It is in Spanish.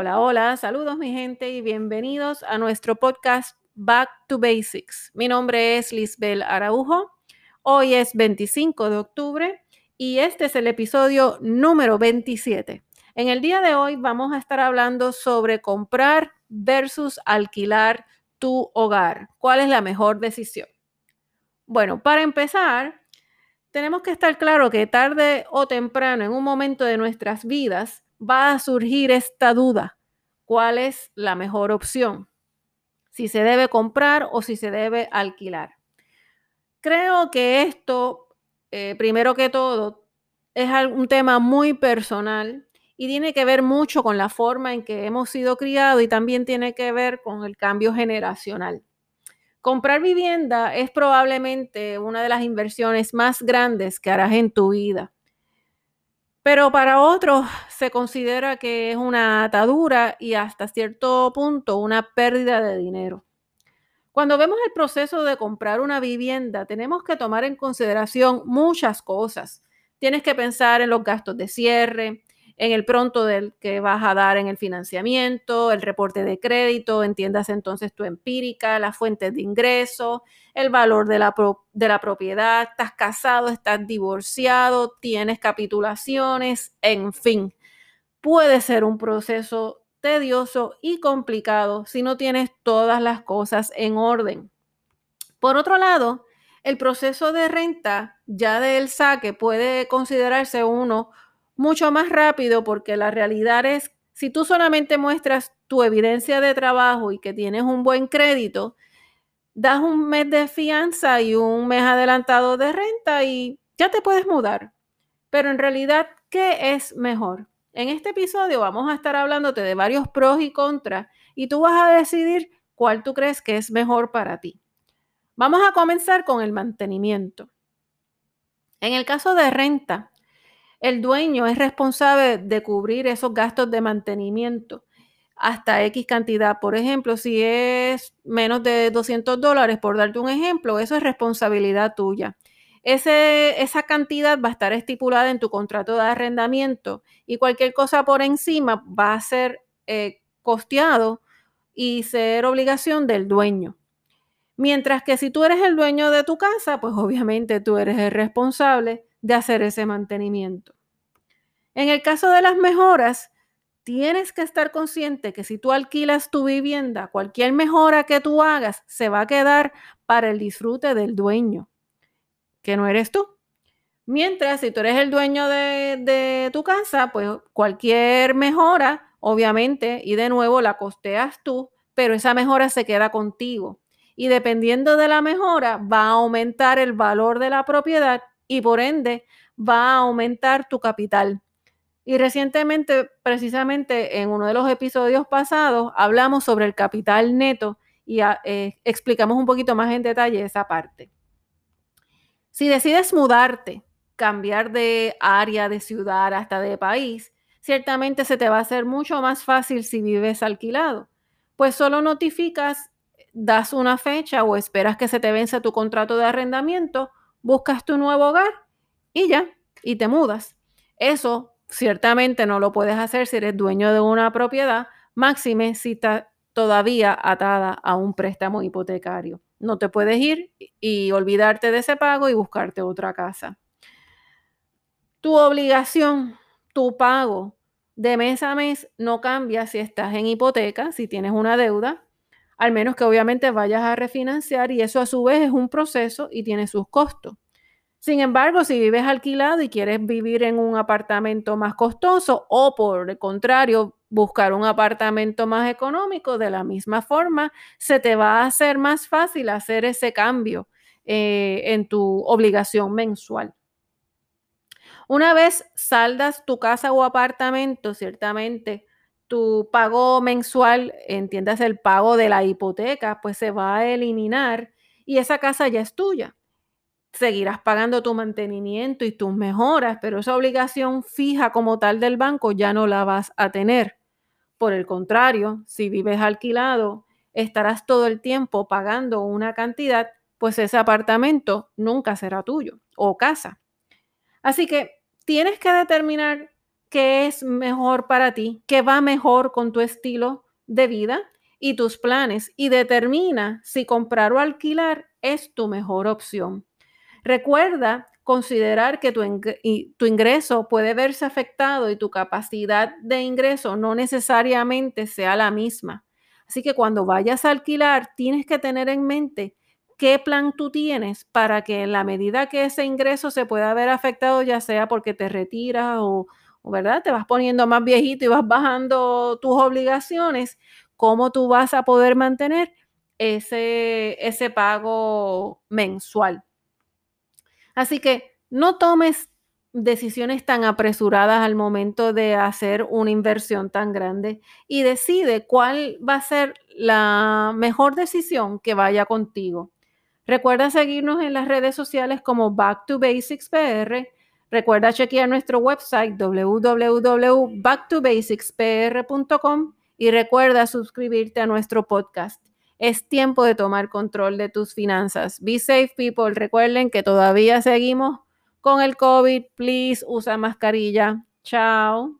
Hola, hola, saludos mi gente y bienvenidos a nuestro podcast Back to Basics. Mi nombre es Lisbel Araujo. Hoy es 25 de octubre y este es el episodio número 27. En el día de hoy vamos a estar hablando sobre comprar versus alquilar tu hogar. ¿Cuál es la mejor decisión? Bueno, para empezar, tenemos que estar claro que tarde o temprano, en un momento de nuestras vidas, va a surgir esta duda. ¿Cuál es la mejor opción? Si se debe comprar o si se debe alquilar. Creo que esto, eh, primero que todo, es un tema muy personal y tiene que ver mucho con la forma en que hemos sido criados y también tiene que ver con el cambio generacional. Comprar vivienda es probablemente una de las inversiones más grandes que harás en tu vida. Pero para otros se considera que es una atadura y hasta cierto punto una pérdida de dinero. Cuando vemos el proceso de comprar una vivienda, tenemos que tomar en consideración muchas cosas. Tienes que pensar en los gastos de cierre, en el pronto del que vas a dar en el financiamiento, el reporte de crédito, entiendas entonces tu empírica, las fuentes de ingreso, el valor de la, de la propiedad, estás casado, estás divorciado, tienes capitulaciones, en fin. Puede ser un proceso tedioso y complicado si no tienes todas las cosas en orden. Por otro lado, el proceso de renta ya del saque puede considerarse uno mucho más rápido porque la realidad es, si tú solamente muestras tu evidencia de trabajo y que tienes un buen crédito, das un mes de fianza y un mes adelantado de renta y ya te puedes mudar. Pero en realidad, ¿qué es mejor? En este episodio vamos a estar hablándote de varios pros y contras y tú vas a decidir cuál tú crees que es mejor para ti. Vamos a comenzar con el mantenimiento. En el caso de renta, el dueño es responsable de cubrir esos gastos de mantenimiento hasta X cantidad. Por ejemplo, si es menos de 200 dólares, por darte un ejemplo, eso es responsabilidad tuya. esa cantidad va a estar estipulada en tu contrato de arrendamiento y cualquier cosa por encima va a ser eh, costeado y ser obligación del dueño. Mientras que si tú eres el dueño de tu casa, pues obviamente tú eres el responsable de hacer ese mantenimiento. En el caso de las mejoras, tienes que estar consciente que si tú alquilas tu vivienda, cualquier mejora que tú hagas se va a quedar para el disfrute del dueño, que no eres tú. Mientras, si tú eres el dueño de, tu casa, pues cualquier mejora, obviamente, y de nuevo la costeas tú, pero esa mejora se queda contigo. Y dependiendo de la mejora, va a aumentar el valor de la propiedad y por ende va a aumentar tu capital. Y recientemente, precisamente en uno de los episodios pasados, hablamos sobre el capital neto y ah, eh, explicamos un poquito más en detalle esa parte. Si decides mudarte, cambiar de área, de ciudad, hasta de país, ciertamente se te va a hacer mucho más fácil si vives alquilado, pues solo notificas, das una fecha o esperas que se te vence tu contrato de arrendamiento buscas tu nuevo hogar y ya, y te mudas. Eso ciertamente no lo puedes hacer si eres dueño de una propiedad, máxime si está todavía atada a un préstamo hipotecario. No te puedes ir y olvidarte de ese pago y buscarte otra casa. Tu obligación, tu pago de mes a mes no cambia si estás en hipoteca, si tienes una deuda, al menos que obviamente vayas a refinanciar y eso a su vez es un proceso y tiene sus costos. Sin embargo, si vives alquilado y quieres vivir en un apartamento más costoso o por el contrario, buscar un apartamento más económico, de la misma forma, se te va a hacer más fácil hacer ese cambio eh, en tu obligación mensual. Una vez saldas tu casa o apartamento, ciertamente tu pago mensual, entiendas el pago de la hipoteca, pues se va a eliminar y esa casa ya es tuya. Seguirás pagando tu mantenimiento y tus mejoras, pero esa obligación fija como tal del banco ya no la vas a tener. Por el contrario, si vives alquilado, estarás todo el tiempo pagando una cantidad, pues ese apartamento nunca será tuyo o casa. Así que tienes que determinar qué es mejor para ti, qué va mejor con tu estilo de vida y tus planes y determina si comprar o alquilar es tu mejor opción. Recuerda considerar que tu, ingreso puede verse afectado y tu capacidad de ingreso no necesariamente sea la misma. Así que cuando vayas a alquilar, tienes que tener en mente qué plan tú tienes para que en la medida que ese ingreso se pueda ver afectado, ya sea porque te retiras o, ¿verdad? Te vas poniendo más viejito y vas bajando tus obligaciones, cómo tú vas a poder mantener ese, ese pago mensual. Así que no tomes decisiones tan apresuradas al momento de hacer una inversión tan grande y decide cuál va a ser la mejor decisión que vaya contigo. Recuerda seguirnos en las redes sociales como Back to Basics PR. Recuerda chequear nuestro website www.backtobasicspr.com y recuerda suscribirte a nuestro podcast. Es tiempo de tomar control de tus finanzas. Be safe, people. Recuerden que todavía seguimos con el COVID. Please usa mascarilla. Chao.